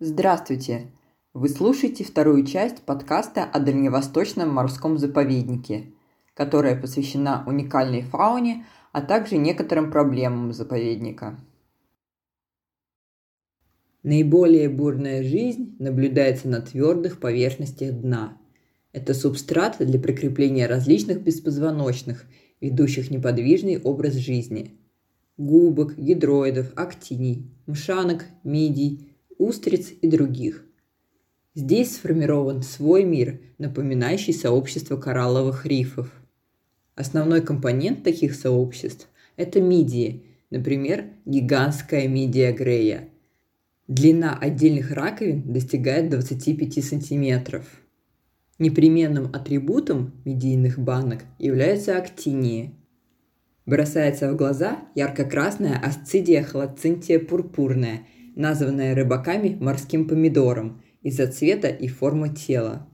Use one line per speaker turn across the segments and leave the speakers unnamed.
Здравствуйте! Вы слушаете вторую часть подкаста о Дальневосточном морском заповеднике, которая посвящена уникальной фауне, а также некоторым проблемам заповедника. Наиболее бурная жизнь наблюдается на твердых поверхностях дна. Это субстрат для прикрепления различных беспозвоночных, ведущих неподвижный образ жизни. Губок, гидроидов, актиний, мшанок, мидий – устриц и других. Здесь сформирован свой мир, напоминающий сообщество коралловых рифов. Основной компонент таких сообществ – это мидии, например, гигантская мидия Грея. Длина отдельных раковин достигает 25 сантиметров. Непременным атрибутом медийных банок являются актинии. Бросается в глаза ярко-красная асцидия халацинтия пурпурная – названная рыбаками морским помидором из-за цвета и формы тела.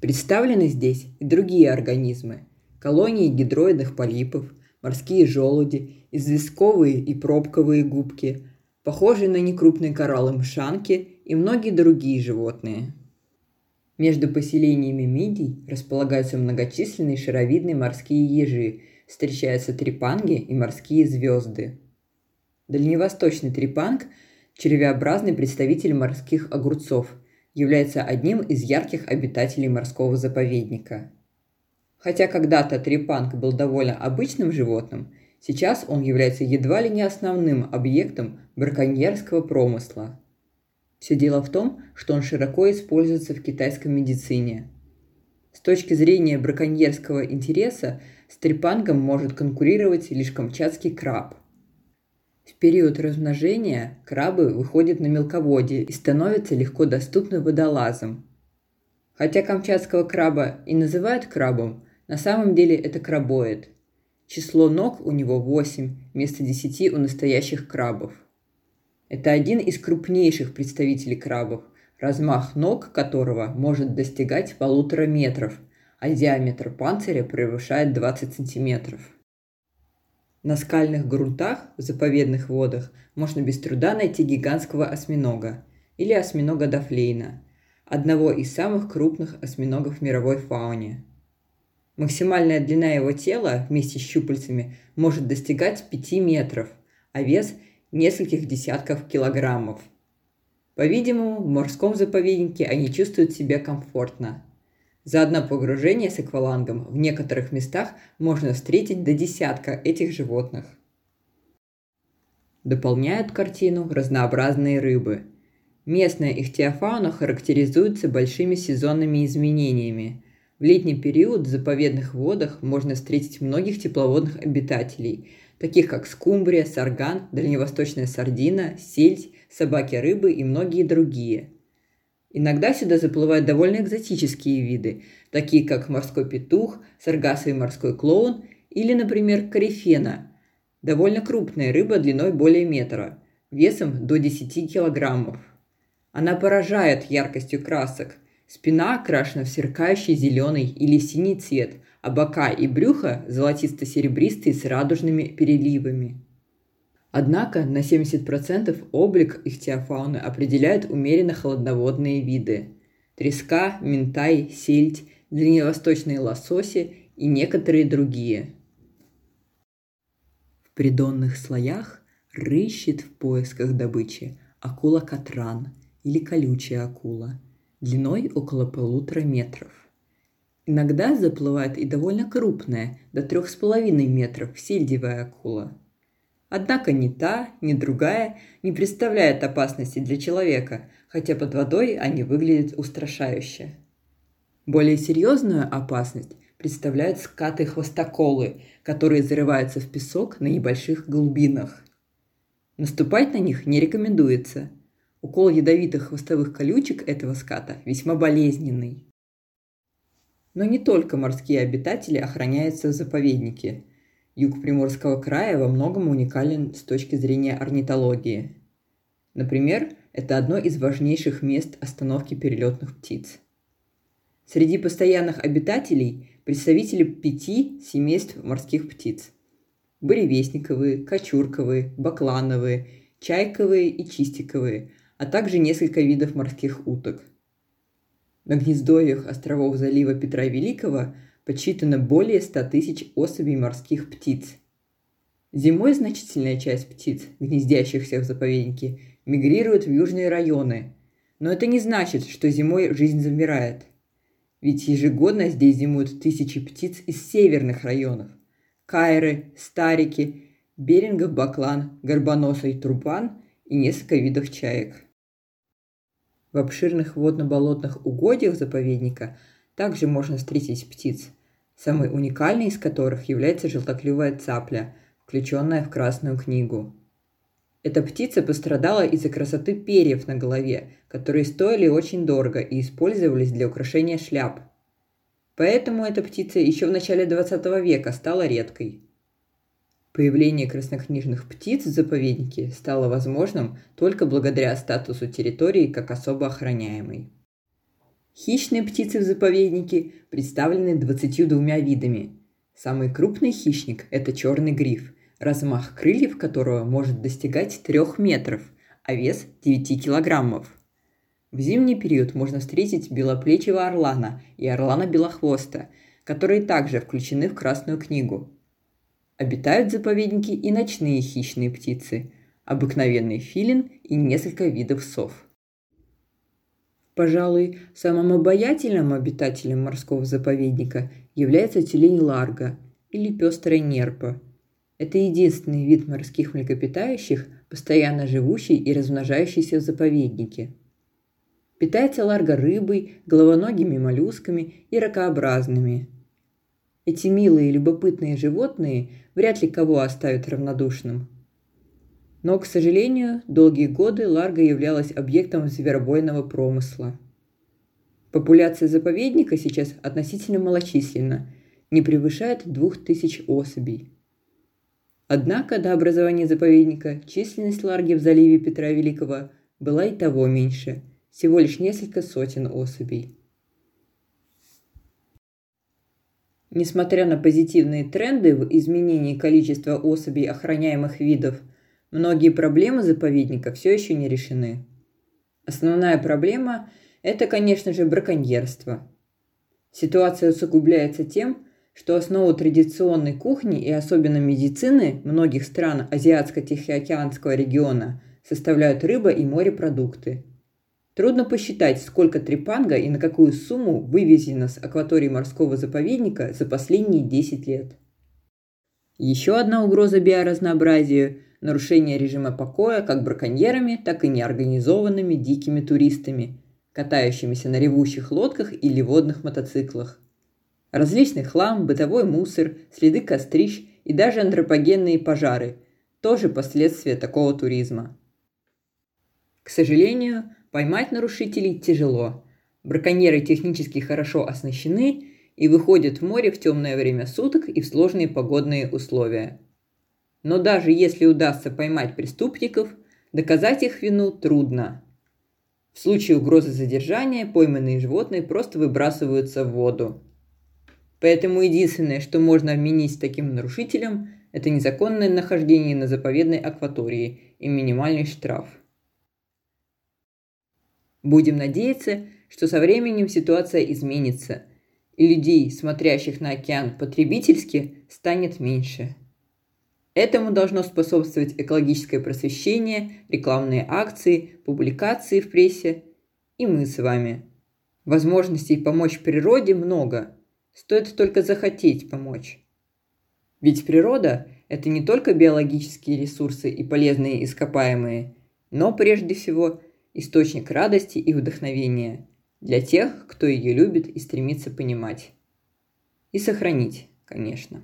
Представлены здесь и другие организмы – колонии гидроидных полипов, морские желуди, известковые и пробковые губки, похожие на некрупные кораллы мшанки и многие другие животные. Между поселениями мидий располагаются многочисленные шаровидные морские ежи, встречаются трепанги и морские звезды. Дальневосточный трепанг – червеобразный представитель морских огурцов, является одним из ярких обитателей морского заповедника. Хотя когда-то трепанг был довольно обычным животным, сейчас он является едва ли не основным объектом браконьерского промысла. Все дело в том, что он широко используется в китайской медицине. С точки зрения браконьерского интереса с трепангом может конкурировать лишь камчатский краб – в период размножения крабы выходят на мелководье и становятся легко доступны водолазам. Хотя камчатского краба и называют крабом, на самом деле это крабоид. Число ног у него 8 вместо 10 у настоящих крабов. Это один из крупнейших представителей крабов, размах ног которого может достигать полутора метров, а диаметр панциря превышает 20 сантиметров. На скальных грунтах в заповедных водах можно без труда найти гигантского осьминога или осьминога Дафлейна, одного из самых крупных осьминогов в мировой фауне. Максимальная длина его тела вместе с щупальцами может достигать 5 метров, а вес – нескольких десятков килограммов. По-видимому, в морском заповеднике они чувствуют себя комфортно – за одно погружение с аквалангом в некоторых местах можно встретить до десятка этих животных. Дополняют картину разнообразные рыбы. Местная ихтиофауна характеризуется большими сезонными изменениями. В летний период в заповедных водах можно встретить многих тепловодных обитателей, таких как скумбрия, сарган, дальневосточная сардина, сельдь, собаки-рыбы и многие другие – Иногда сюда заплывают довольно экзотические виды, такие как морской петух, саргасовый морской клоун или, например, корифена. Довольно крупная рыба длиной более метра, весом до 10 килограммов. Она поражает яркостью красок. Спина окрашена в сверкающий зеленый или синий цвет, а бока и брюхо золотисто-серебристые с радужными переливами. Однако на 70% облик ихтиофауны определяют умеренно холодноводные виды – треска, ментай, сельдь, дальневосточные лососи и некоторые другие. В придонных слоях рыщет в поисках добычи акула-катран или колючая акула, длиной около полутора метров. Иногда заплывает и довольно крупная, до трех с половиной метров, сельдевая акула – Однако ни та, ни другая не представляет опасности для человека, хотя под водой они выглядят устрашающе. Более серьезную опасность представляют скаты-хвостоколы, которые зарываются в песок на небольших глубинах. Наступать на них не рекомендуется. Укол ядовитых хвостовых колючек этого ската весьма болезненный. Но не только морские обитатели охраняются в заповеднике – Юг Приморского края во многом уникален с точки зрения орнитологии. Например, это одно из важнейших мест остановки перелетных птиц. Среди постоянных обитателей представители пяти семейств морских птиц. Буревестниковые, кочурковые, баклановые, чайковые и чистиковые, а также несколько видов морских уток. На гнездовьях островов залива Петра Великого подсчитано более 100 тысяч особей морских птиц. Зимой значительная часть птиц, гнездящихся в заповеднике, мигрирует в южные районы. Но это не значит, что зимой жизнь замирает. Ведь ежегодно здесь зимуют тысячи птиц из северных районов. Кайры, старики, берингов баклан, горбоносый трупан и несколько видов чаек. В обширных водно-болотных угодьях заповедника также можно встретить птиц, самой уникальной из которых является желтоклювая цапля, включенная в Красную книгу. Эта птица пострадала из-за красоты перьев на голове, которые стоили очень дорого и использовались для украшения шляп. Поэтому эта птица еще в начале 20 века стала редкой – Появление краснокнижных птиц в заповеднике стало возможным только благодаря статусу территории как особо охраняемой. Хищные птицы в заповеднике представлены 22 видами. Самый крупный хищник – это черный гриф, размах крыльев которого может достигать 3 метров, а вес 9 килограммов. В зимний период можно встретить белоплечего орлана и орлана белохвоста, которые также включены в Красную книгу – Обитают в заповеднике и ночные хищные птицы, обыкновенный филин и несколько видов сов. Пожалуй, самым обаятельным обитателем морского заповедника является тюлень ларга или пестрая нерпа. Это единственный вид морских млекопитающих, постоянно живущий и размножающийся в заповеднике. Питается ларга рыбой, головоногими моллюсками и ракообразными – эти милые и любопытные животные вряд ли кого оставят равнодушным. Но, к сожалению, долгие годы Ларго являлась объектом зверобойного промысла. Популяция заповедника сейчас относительно малочисленна, не превышает двух тысяч особей. Однако до образования заповедника численность Ларги в заливе Петра Великого была и того меньше, всего лишь несколько сотен особей. Несмотря на позитивные тренды в изменении количества особей охраняемых видов, многие проблемы заповедника все еще не решены. Основная проблема – это, конечно же, браконьерство. Ситуация усугубляется тем, что основу традиционной кухни и особенно медицины многих стран Азиатско-Тихоокеанского региона составляют рыба и морепродукты – Трудно посчитать, сколько трепанга и на какую сумму вывезено с акватории морского заповедника за последние 10 лет. Еще одна угроза биоразнообразию – нарушение режима покоя как браконьерами, так и неорганизованными дикими туристами, катающимися на ревущих лодках или водных мотоциклах. Различный хлам, бытовой мусор, следы кострищ и даже антропогенные пожары – тоже последствия такого туризма. К сожалению, Поймать нарушителей тяжело. Браконьеры технически хорошо оснащены и выходят в море в темное время суток и в сложные погодные условия. Но даже если удастся поймать преступников, доказать их вину трудно. В случае угрозы задержания пойманные животные просто выбрасываются в воду. Поэтому единственное, что можно обменить таким нарушителем, это незаконное нахождение на заповедной акватории и минимальный штраф. Будем надеяться, что со временем ситуация изменится, и людей, смотрящих на океан потребительски, станет меньше. Этому должно способствовать экологическое просвещение, рекламные акции, публикации в прессе и мы с вами. Возможностей помочь природе много, стоит только захотеть помочь. Ведь природа – это не только биологические ресурсы и полезные ископаемые, но прежде всего – источник радости и вдохновения для тех, кто ее любит и стремится понимать. И сохранить, конечно.